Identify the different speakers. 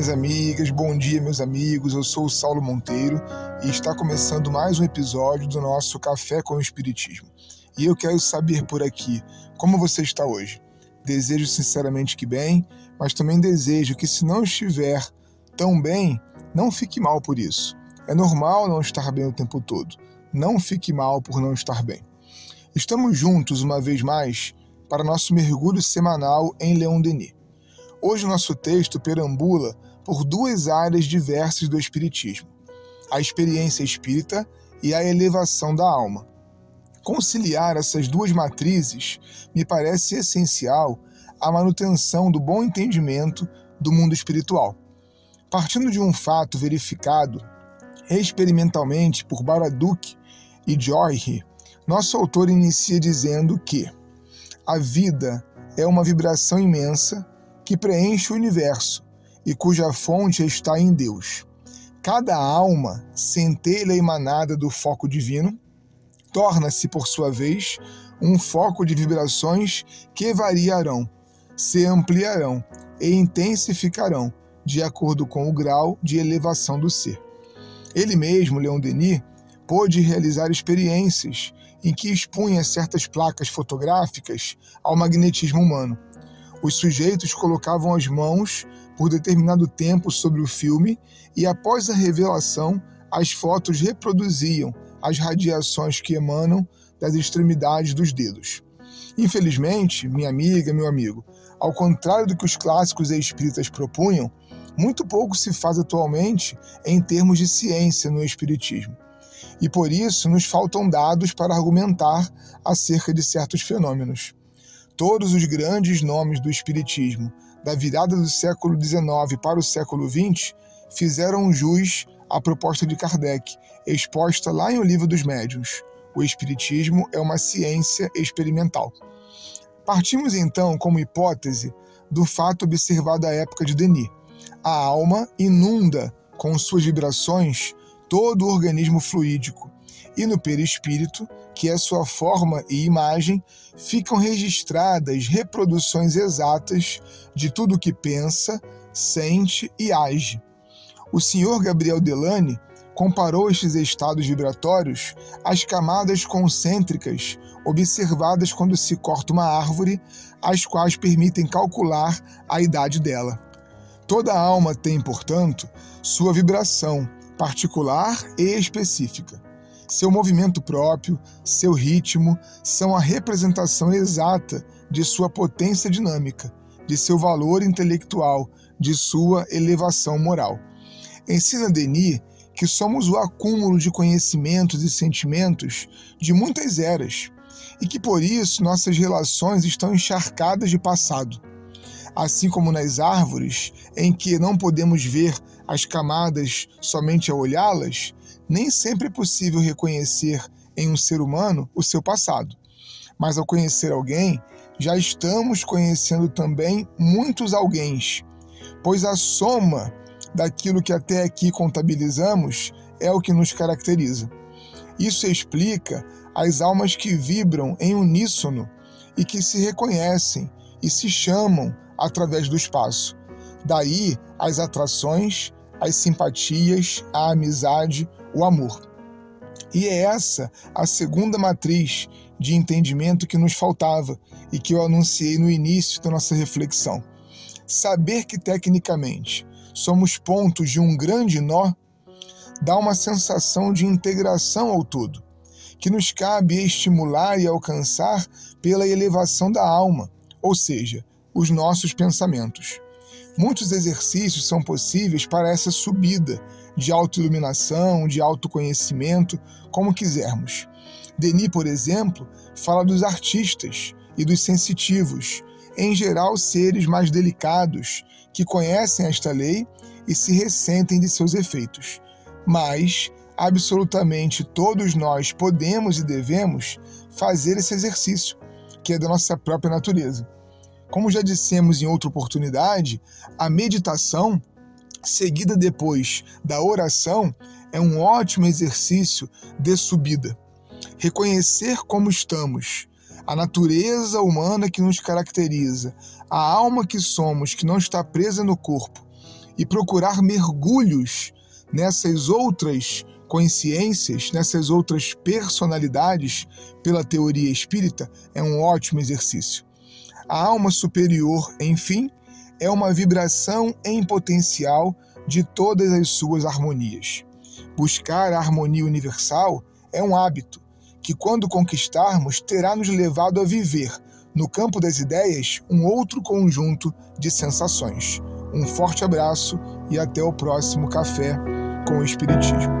Speaker 1: minhas amigas, bom dia, meus amigos. Eu sou o Saulo Monteiro e está começando mais um episódio do nosso Café com o Espiritismo. E eu quero saber por aqui como você está hoje. Desejo sinceramente que bem, mas também desejo que, se não estiver tão bem, não fique mal por isso. É normal não estar bem o tempo todo. Não fique mal por não estar bem. Estamos juntos uma vez mais para nosso mergulho semanal em Leon Denis. Hoje nosso texto perambula por duas áreas diversas do Espiritismo: a experiência espírita e a elevação da alma. Conciliar essas duas matrizes me parece essencial à manutenção do bom entendimento do mundo espiritual. Partindo de um fato verificado experimentalmente por Baraduc e Joyce, nosso autor inicia dizendo que a vida é uma vibração imensa que preenche o universo e cuja fonte está em Deus. Cada alma, centelha emanada do foco divino, torna-se, por sua vez, um foco de vibrações que variarão, se ampliarão e intensificarão de acordo com o grau de elevação do ser. Ele mesmo, Leon Denis, pôde realizar experiências em que expunha certas placas fotográficas ao magnetismo humano os sujeitos colocavam as mãos por determinado tempo sobre o filme e, após a revelação, as fotos reproduziam as radiações que emanam das extremidades dos dedos. Infelizmente, minha amiga, meu amigo, ao contrário do que os clássicos e espíritas propunham, muito pouco se faz atualmente em termos de ciência no Espiritismo. E por isso nos faltam dados para argumentar acerca de certos fenômenos. Todos os grandes nomes do Espiritismo, da virada do século XIX para o século XX, fizeram jus à proposta de Kardec, exposta lá em O Livro dos Médiuns. O Espiritismo é uma ciência experimental. Partimos então, como hipótese, do fato observado à época de Denis. A alma inunda com suas vibrações todo o organismo fluídico, e no perispírito, que é sua forma e imagem, ficam registradas reproduções exatas de tudo o que pensa, sente e age. O senhor Gabriel Delane comparou estes estados vibratórios às camadas concêntricas observadas quando se corta uma árvore, as quais permitem calcular a idade dela. Toda alma tem, portanto, sua vibração particular e específica. Seu movimento próprio, seu ritmo, são a representação exata de sua potência dinâmica, de seu valor intelectual, de sua elevação moral. Ensina Denis que somos o acúmulo de conhecimentos e sentimentos de muitas eras e que por isso nossas relações estão encharcadas de passado. Assim como nas árvores, em que não podemos ver as camadas somente ao olhá-las, nem sempre é possível reconhecer em um ser humano o seu passado. Mas ao conhecer alguém, já estamos conhecendo também muitos alguéms, pois a soma daquilo que até aqui contabilizamos é o que nos caracteriza. Isso explica as almas que vibram em uníssono e que se reconhecem e se chamam através do espaço. Daí as atrações, as simpatias, a amizade, o amor. E é essa a segunda matriz de entendimento que nos faltava e que eu anunciei no início da nossa reflexão. Saber que tecnicamente somos pontos de um grande nó dá uma sensação de integração ao todo, que nos cabe estimular e alcançar pela elevação da alma, ou seja, os nossos pensamentos. Muitos exercícios são possíveis para essa subida de autoiluminação, de autoconhecimento, como quisermos. Denis, por exemplo, fala dos artistas e dos sensitivos, em geral seres mais delicados, que conhecem esta lei e se ressentem de seus efeitos. Mas, absolutamente todos nós podemos e devemos fazer esse exercício, que é da nossa própria natureza. Como já dissemos em outra oportunidade, a meditação, seguida depois da oração, é um ótimo exercício de subida. Reconhecer como estamos, a natureza humana que nos caracteriza, a alma que somos, que não está presa no corpo, e procurar mergulhos nessas outras consciências, nessas outras personalidades pela teoria espírita é um ótimo exercício. A alma superior, enfim, é uma vibração em potencial de todas as suas harmonias. Buscar a harmonia universal é um hábito que, quando conquistarmos, terá nos levado a viver, no campo das ideias, um outro conjunto de sensações. Um forte abraço e até o próximo Café com o Espiritismo.